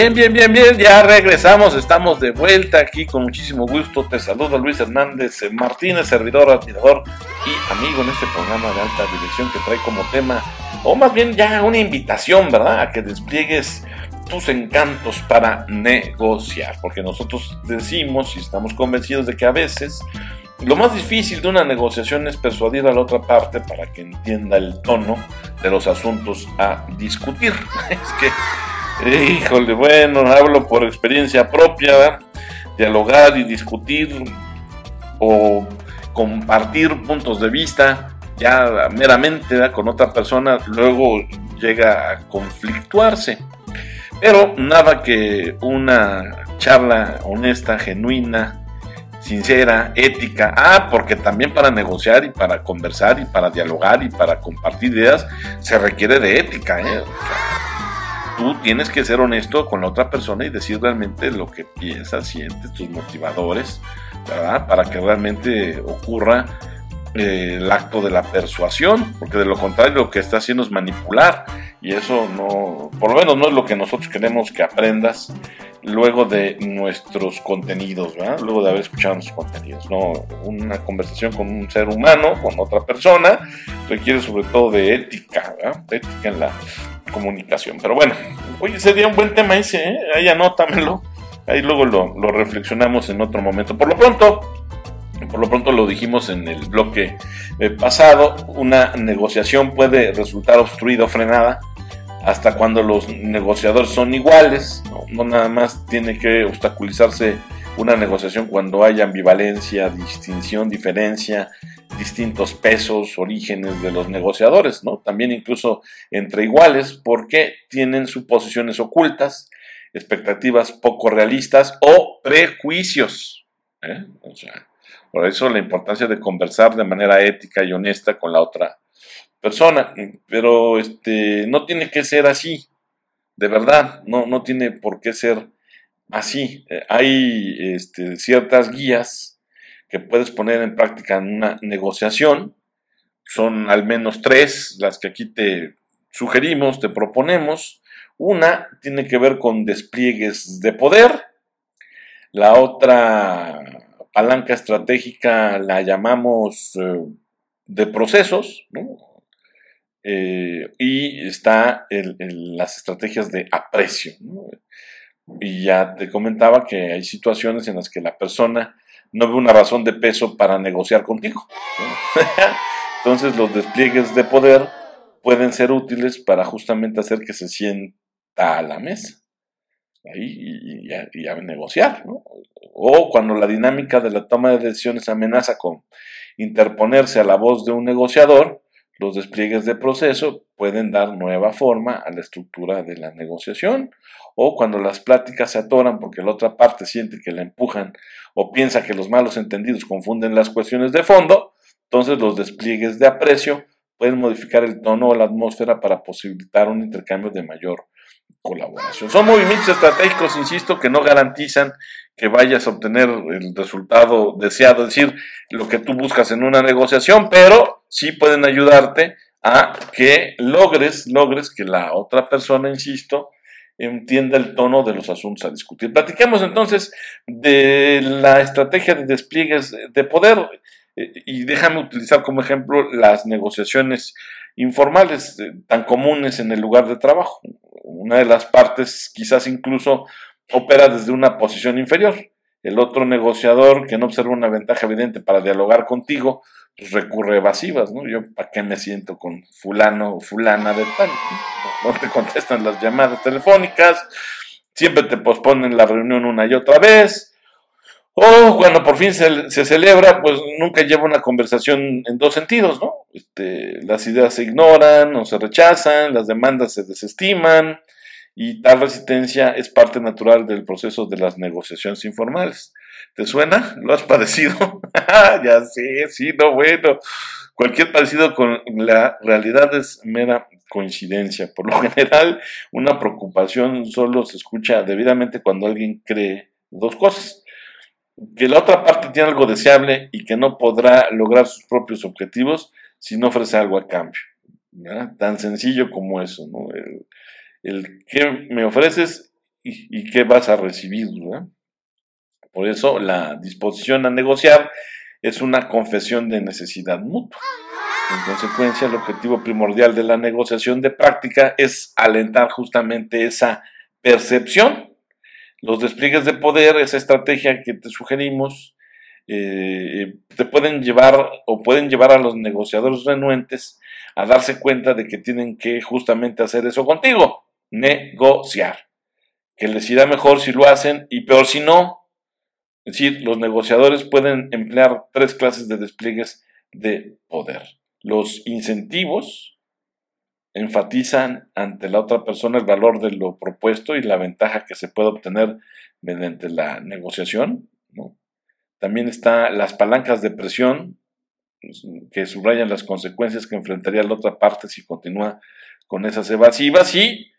Bien, bien, bien, bien, ya regresamos, estamos de vuelta aquí con muchísimo gusto. Te saludo Luis Hernández Martínez, servidor, admirador y amigo en este programa de alta dirección que trae como tema, o más bien ya una invitación, ¿verdad? A que despliegues tus encantos para negociar, porque nosotros decimos y estamos convencidos de que a veces lo más difícil de una negociación es persuadir a la otra parte para que entienda el tono de los asuntos a discutir. Es que Híjole, bueno, hablo por experiencia propia, dialogar y discutir o compartir puntos de vista ya meramente con otra persona, luego llega a conflictuarse. Pero nada que una charla honesta, genuina, sincera, ética. Ah, porque también para negociar y para conversar y para dialogar y para compartir ideas se requiere de ética. ¿eh? Tú tienes que ser honesto con la otra persona y decir realmente lo que piensas, sientes, tus motivadores, ¿verdad? Para que realmente ocurra eh, el acto de la persuasión, porque de lo contrario lo que está haciendo es manipular y eso no, por lo menos no es lo que nosotros queremos que aprendas luego de nuestros contenidos, ¿verdad? luego de haber escuchado nuestros contenidos. No, una conversación con un ser humano, con otra persona, requiere sobre todo de ética, ¿verdad? ética en la comunicación. Pero bueno, oye, sería un buen tema ese, ¿eh? ahí anótamelo, ahí luego lo, lo reflexionamos en otro momento. Por lo pronto, por lo pronto lo dijimos en el bloque eh, pasado, una negociación puede resultar obstruida o frenada hasta cuando los negociadores son iguales, no, nada más tiene que obstaculizarse una negociación cuando hay ambivalencia, distinción, diferencia, distintos pesos, orígenes de los negociadores, ¿no? También incluso entre iguales, porque tienen suposiciones ocultas, expectativas poco realistas o prejuicios. ¿eh? O sea, por eso la importancia de conversar de manera ética y honesta con la otra persona, pero este, no tiene que ser así, de verdad, no, no tiene por qué ser así. Eh, hay este, ciertas guías que puedes poner en práctica en una negociación, son al menos tres las que aquí te sugerimos, te proponemos. Una tiene que ver con despliegues de poder, la otra palanca estratégica la llamamos eh, de procesos, ¿no? Eh, y está en, las estrategias de aprecio. Y ya te comentaba que hay situaciones en las que la persona no ve una razón de peso para negociar contigo. Entonces los despliegues de poder pueden ser útiles para justamente hacer que se sienta a la mesa ahí y, a, negociar. O cuando la dinámica de la toma de decisiones amenaza con interponerse a la voz de un negociador, los despliegues de proceso pueden dar nueva forma a la estructura de la negociación o cuando las pláticas se atoran porque la otra parte siente que la empujan o piensa que los malos entendidos confunden las cuestiones de fondo, entonces los despliegues de aprecio pueden modificar el tono o la atmósfera para posibilitar un intercambio de mayor colaboración. Son movimientos estratégicos, insisto, que no garantizan que vayas a obtener el resultado deseado, es decir, lo que tú buscas en una negociación, pero sí pueden ayudarte a que logres, logres que la otra persona, insisto, entienda el tono de los asuntos a discutir. Platiquemos entonces de la estrategia de despliegues de poder eh, y déjame utilizar como ejemplo las negociaciones informales eh, tan comunes en el lugar de trabajo. Una de las partes quizás incluso opera desde una posición inferior. El otro negociador que no observa una ventaja evidente para dialogar contigo, pues recurre evasivas, ¿no? Yo, ¿para qué me siento con fulano o fulana de tal? No, te contestan las llamadas telefónicas, siempre te posponen la reunión una y otra vez, o cuando por fin se, se, celebra, pues nunca lleva una conversación en dos sentidos, ¿no? Este, las ideas se ignoran o se rechazan, las demandas se desestiman, y tal resistencia es parte natural del proceso de las negociaciones informales. ¿Te suena? ¿Lo has padecido? ya sé, sí, no, bueno. Cualquier parecido con la realidad es mera coincidencia. Por lo general, una preocupación solo se escucha debidamente cuando alguien cree dos cosas. Que la otra parte tiene algo deseable y que no podrá lograr sus propios objetivos si no ofrece algo a cambio. Tan sencillo como eso. ¿no? El que me ofreces y, qué vas a recibir. Por eso la disposición a negociar es una confesión de necesidad mutua. En consecuencia, el objetivo primordial de la negociación de práctica es alentar justamente esa percepción. Los despliegues de poder, esa estrategia que te sugerimos, eh, te pueden llevar o pueden llevar a los negociadores renuentes a darse cuenta de que tienen que justamente hacer eso contigo, negociar. Que les irá mejor si lo hacen y peor si no. Es decir, los negociadores pueden emplear tres clases de despliegues de poder. Los incentivos enfatizan ante la otra persona el valor de lo propuesto y la ventaja que se puede obtener mediante la negociación. También están las palancas de presión, pues, que subrayan las consecuencias que enfrentaría la otra parte si continúa con esas evasivas y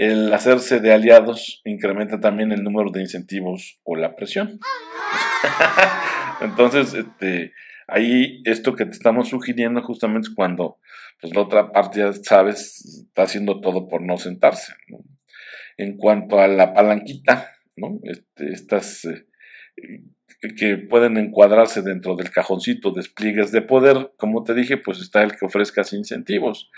el hacerse de aliados incrementa también el número de incentivos o la presión. Entonces, este, ahí esto que te estamos sugiriendo justamente es cuando pues, la otra parte, ya sabes, está haciendo todo por no sentarse. En cuanto a la palanquita, ¿no? Este, estas eh, que pueden encuadrarse dentro del cajoncito despliegues de poder, como te dije, pues está el que ofrezcas incentivos.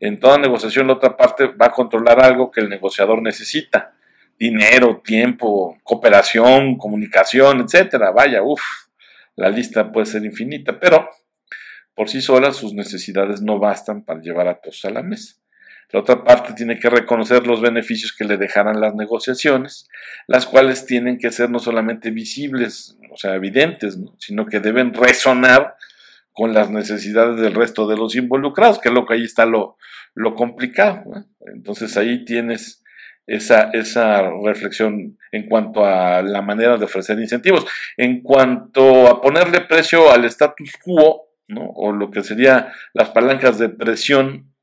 En toda negociación la otra parte va a controlar algo que el negociador necesita. Dinero, tiempo, cooperación, comunicación, etcétera. Vaya, uff, la lista puede ser infinita, pero por sí sola sus necesidades no bastan para llevar a todos a la mesa. La otra parte tiene que reconocer los beneficios que le dejarán las negociaciones, las cuales tienen que ser no solamente visibles, o sea, evidentes, sino que deben resonar con las necesidades del resto de los involucrados, que es lo que ahí está lo, lo complicado. Entonces ahí tienes esa, esa reflexión en cuanto a la manera de ofrecer incentivos. En cuanto a ponerle precio al status quo, ¿no? o lo que serían las palancas de presión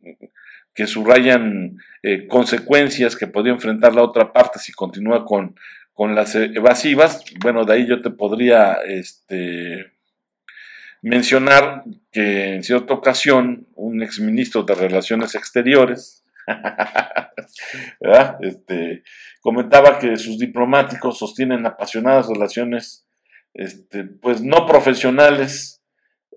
que subrayan eh, consecuencias que podría enfrentar la otra parte si continúa con, con las evasivas, bueno, de ahí yo te podría este, mencionar que en cierta ocasión un exministro de Relaciones Exteriores este, comentaba que sus diplomáticos sostienen apasionadas relaciones este, pues no profesionales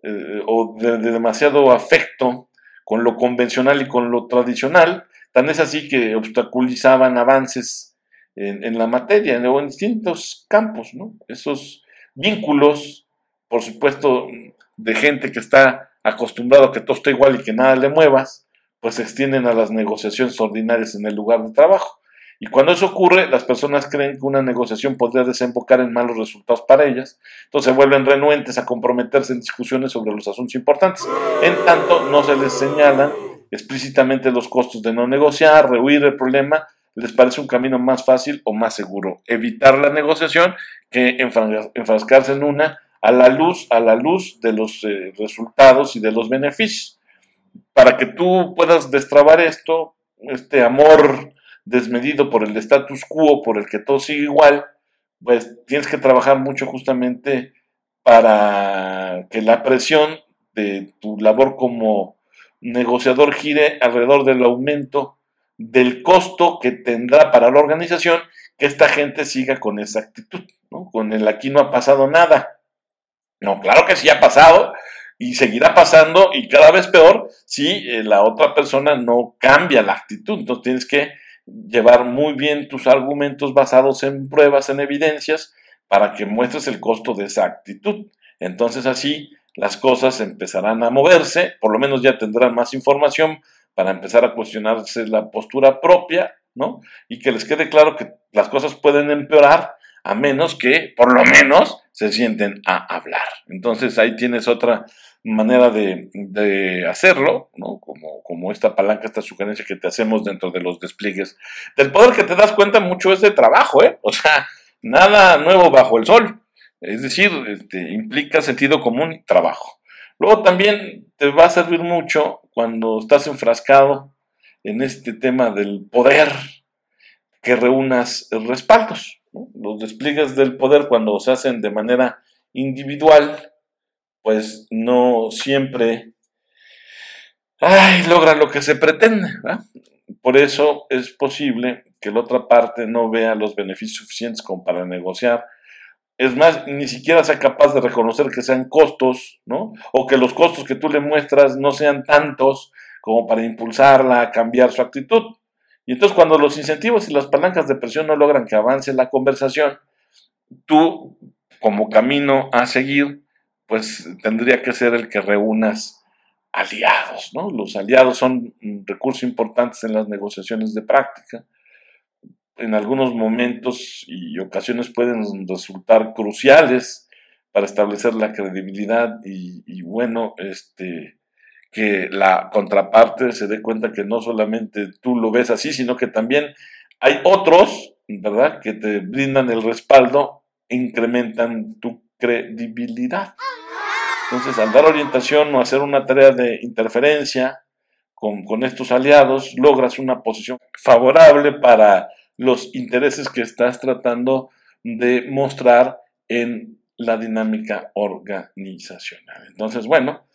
eh, o de, demasiado afecto con lo convencional y con lo tradicional, tan es así que obstaculizaban avances en, en la materia en distintos campos, ¿no? Esos vínculos, por supuesto, de gente que está acostumbrado a que todo esté igual y que nada le muevas, pues se extienden a las negociaciones ordinarias en el lugar de trabajo. Y cuando eso ocurre, las personas creen que una negociación podría desembocar en malos resultados para ellas, entonces se vuelven renuentes a comprometerse en discusiones sobre los asuntos importantes. En tanto, no se les señalan explícitamente los costos de no negociar, rehuir el problema, les parece un camino más fácil o más seguro. Evitar la negociación que enfrascarse en una a la luz, a la luz de los eh, resultados y de los beneficios. Para que tú puedas destrabar esto, este amor desmedido por el status quo, por el que todo sigue igual, pues tienes que trabajar mucho justamente para que la presión de tu labor como negociador gire alrededor del aumento del costo que tendrá para la organización que esta gente siga con esa actitud. Con el aquí no ha pasado nada. No, claro que sí ha pasado y seguirá pasando y cada vez peor si eh, la otra persona no cambia la actitud. Entonces tienes que llevar muy bien tus argumentos basados en pruebas, en evidencias, para que muestres el costo de esa actitud. Entonces así las cosas empezarán a moverse, por lo menos ya tendrán más información para empezar a cuestionarse la postura propia, ¿no? Y que les quede claro que las cosas pueden empeorar a menos que por lo menos se sienten a hablar. Entonces ahí tienes otra manera de, hacerlo, ¿no? Como, como esta palanca, esta sugerencia que te hacemos dentro de los despliegues del poder que te das cuenta mucho es de trabajo, ¿eh? O sea, nada nuevo bajo el sol. Es decir, este, implica sentido común y trabajo. Luego también te va a servir mucho cuando estás enfrascado en este tema del poder que reúnas respaldos. Los despliegues del poder cuando se hacen de manera individual, pues no siempre ay, logra lo que se pretende. Por eso es posible que la otra parte no vea los beneficios suficientes como para negociar. Es más, ni siquiera sea capaz de reconocer que sean costos, ¿no? O que los costos que tú le muestras no sean tantos como para impulsarla a cambiar su actitud. Y entonces cuando los incentivos y las palancas de presión no logran que avance la conversación, tú como camino a seguir, pues tendría que ser el que reúnas aliados, ¿no? Los aliados son recursos importantes en las negociaciones de práctica. En algunos momentos y ocasiones pueden resultar cruciales para establecer la credibilidad y, y bueno, este, que la contraparte se dé cuenta que no solamente tú lo ves así, sino que también hay otros, ¿verdad?, que te brindan el respaldo incrementan tu credibilidad. Entonces, al dar orientación o hacer una tarea de interferencia con, con estos aliados, logras una posición favorable para los intereses que estás tratando de mostrar en la dinámica organizacional. Entonces, bueno,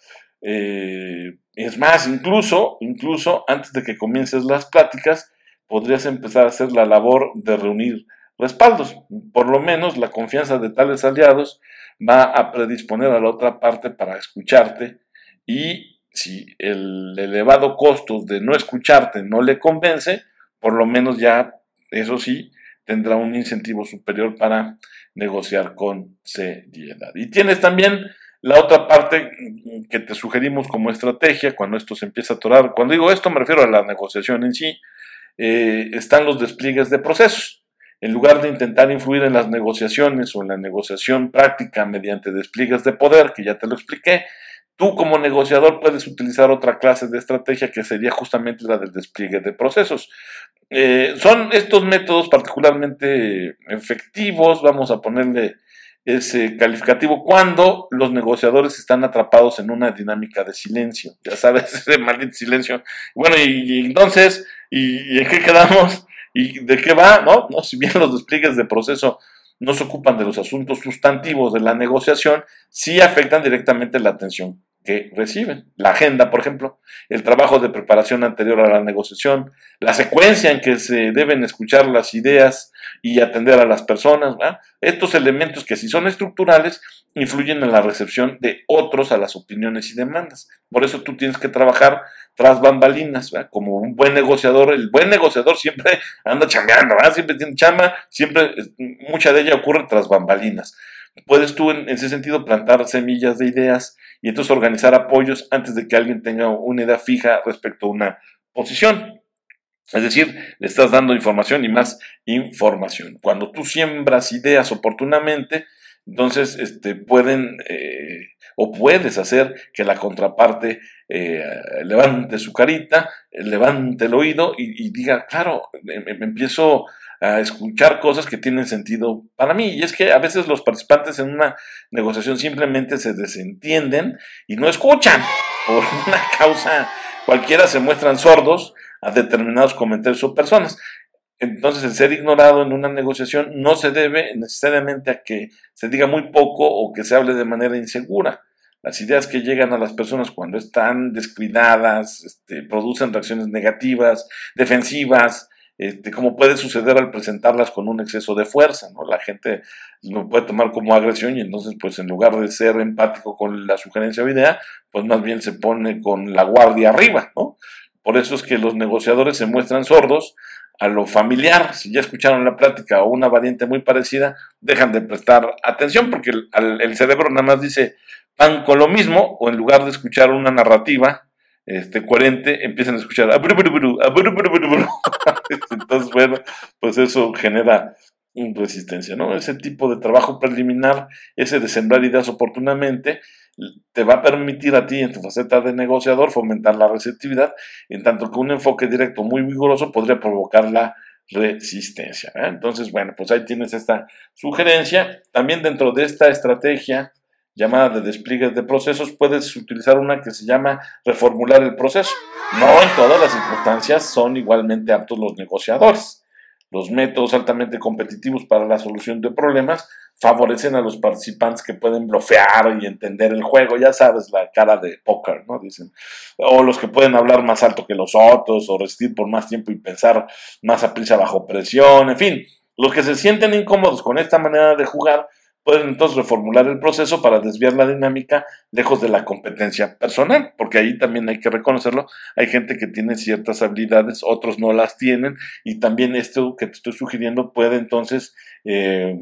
eh, es más, incluso, incluso antes de que comiences las pláticas, podrías empezar a hacer la labor de reunir respaldos. Por lo menos la confianza de tales aliados va a predisponer a la otra parte para escucharte y si el elevado costo de no escucharte no le convence, por lo menos ya, eso sí, tendrá un incentivo superior para negociar con seriedad. Y tienes también la otra parte que te sugerimos como estrategia cuando esto se empieza a atorar, cuando digo esto me refiero a la negociación en sí, eh, están los despliegues de procesos. En lugar de intentar influir en las negociaciones o en la negociación práctica mediante despliegues de poder, que ya te lo expliqué, tú como negociador puedes utilizar otra clase de estrategia que sería justamente la del despliegue de procesos. Eh, son estos métodos particularmente efectivos, vamos a ponerle ese calificativo cuando los negociadores están atrapados en una dinámica de silencio. Ya sabes, ese maldito silencio. Bueno, y, entonces, ¿y, en qué quedamos? ¿Y de qué va? ¿No? ¿No? Si bien los despliegues de proceso no se ocupan de los asuntos sustantivos de la negociación, sí afectan directamente la atención que reciben. La agenda, por ejemplo, el trabajo de preparación anterior a la negociación, la secuencia en que se deben escuchar las ideas y atender a las personas. Estos elementos que si son estructurales influyen en la recepción de otros a las opiniones y demandas. Por eso tú tienes que trabajar tras bambalinas, como un buen negociador. El buen negociador siempre anda chambeando, siempre tiene chamba, siempre, mucha de ella ocurre tras bambalinas puedes tú en ese sentido plantar semillas de ideas y entonces organizar apoyos antes de que alguien tenga una idea fija respecto a una posición. Es decir, le estás dando información y más información. Cuando tú siembras ideas oportunamente, entonces este, pueden eh, o puedes hacer que la contraparte eh, levante su carita, levante el oído y, diga, claro, empiezo a escuchar cosas que tienen sentido para mí. Y es que a veces los participantes en una negociación simplemente se desentienden y no escuchan. Por una causa cualquiera se muestran sordos a determinados comentarios o personas. Entonces, el ser ignorado en una negociación no se debe necesariamente a que se diga muy poco o que se hable de manera insegura. Las ideas que llegan a las personas cuando están descuidadas este, producen reacciones negativas, defensivas, este, como puede suceder al presentarlas con un exceso de fuerza, ¿no? La gente lo puede tomar como agresión y entonces, pues en lugar de ser empático con la sugerencia o idea, pues más bien se pone con la guardia arriba, ¿no? Por eso es que los negociadores se muestran sordos a lo familiar. Si ya escucharon la plática o una variante muy parecida, dejan de prestar atención porque el, cerebro nada más dice van con lo mismo o en lugar de escuchar una narrativa, este, coherente, empiezan a escuchar entonces bueno, pues eso genera resistencia, ¿no? Ese tipo de trabajo preliminar, ese de sembrar ideas oportunamente, te va a permitir a ti en tu faceta de negociador fomentar la receptividad, en tanto que un enfoque directo muy vigoroso podría provocar la resistencia. ¿eh? Entonces, bueno, pues ahí tienes esta sugerencia. También dentro de esta estrategia llamada de despliegues de procesos, puedes utilizar una que se llama reformular el proceso. No en todas las circunstancias son igualmente aptos los negociadores. Los métodos altamente competitivos para la solución de problemas favorecen a los participantes que pueden bloquear y entender el juego, ya sabes, la cara de póker, ¿no? Dicen. O los que pueden hablar más alto que los otros, o resistir por más tiempo y pensar más a prisa bajo presión, en fin, los que se sienten incómodos con esta manera de jugar pueden entonces reformular el proceso para desviar la dinámica lejos de la competencia personal, porque ahí también hay que reconocerlo, hay gente que tiene ciertas habilidades, otros no las tienen, y también esto que te estoy sugiriendo puede entonces eh,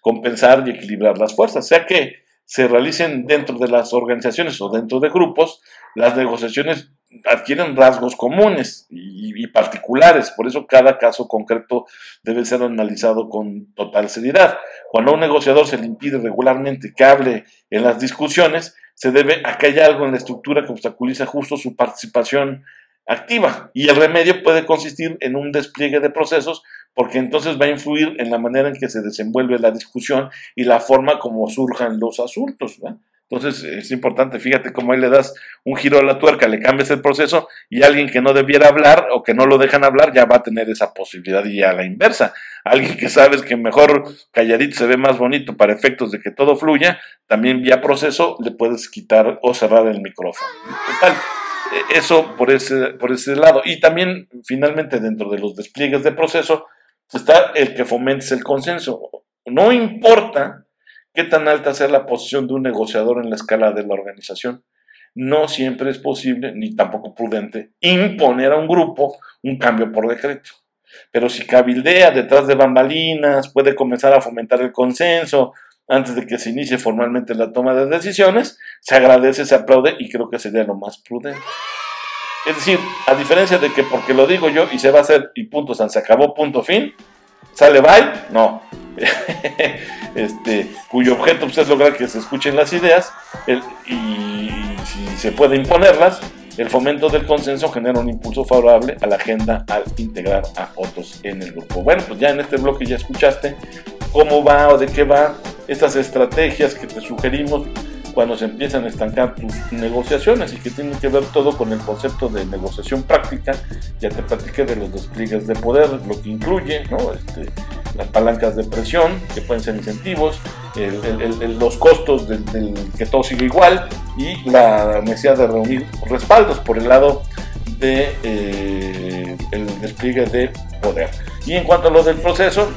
compensar y equilibrar las fuerzas, sea que se realicen dentro de las organizaciones o dentro de grupos, las negociaciones adquieren rasgos comunes y, particulares, por eso cada caso concreto debe ser analizado con total seriedad. Cuando a un negociador se le impide regularmente que hable en las discusiones, se debe a que hay algo en la estructura que obstaculiza justo su participación activa y el remedio puede consistir en un despliegue de procesos porque entonces va a influir en la manera en que se desenvuelve la discusión y la forma como surjan los asuntos. Entonces es importante, fíjate cómo ahí le das un giro a la tuerca, le cambias el proceso y alguien que no debiera hablar o que no lo dejan hablar ya va a tener esa posibilidad y a la inversa. Alguien que sabes que mejor calladito se ve más bonito para efectos de que todo fluya, también vía proceso le puedes quitar o cerrar el micrófono. Total, e, eso por ese, por ese lado. Y también finalmente dentro de los despliegues de proceso está el que fomentes el consenso. No importa ¿Qué tan alta sea la posición de un negociador en la escala de la organización? No siempre es posible, ni tampoco prudente, imponer a un grupo un cambio por decreto. Pero si cabildea detrás de bambalinas, puede comenzar a fomentar el consenso antes de que se inicie formalmente la toma de decisiones, se agradece, se aplaude y creo que sería lo más prudente. Es decir, a diferencia de que porque lo digo yo y se va a hacer y punto, se acabó, punto fin, sale bye, no. este, cuyo objeto pues, es lograr que se escuchen las ideas y si se puede imponerlas, el fomento del consenso genera un impulso favorable a la agenda al integrar a otros en el grupo. Bueno, pues ya en este bloque ya escuchaste cómo va o de qué va estas estrategias que te sugerimos cuando se empiezan a estancar tus negociaciones y que tienen que ver todo con el concepto de negociación práctica. Ya te platiqué de los despliegues de poder, lo que incluye ¿no? este, las palancas de presión, que pueden ser incentivos, los costos del, que todo siga igual y la necesidad de reunir respaldos por el lado de eh, el despliegue de poder. Y en cuanto a lo del proceso,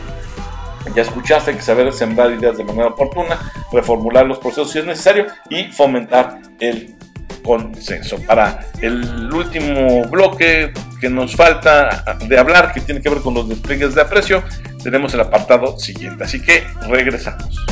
ya escuchaste que saber sembrar ideas de manera oportuna, reformular los procesos si es necesario y fomentar el consenso. Para el último bloque que nos falta de hablar, que tiene que ver con los despliegues de aprecio, tenemos el apartado siguiente. Así que regresamos.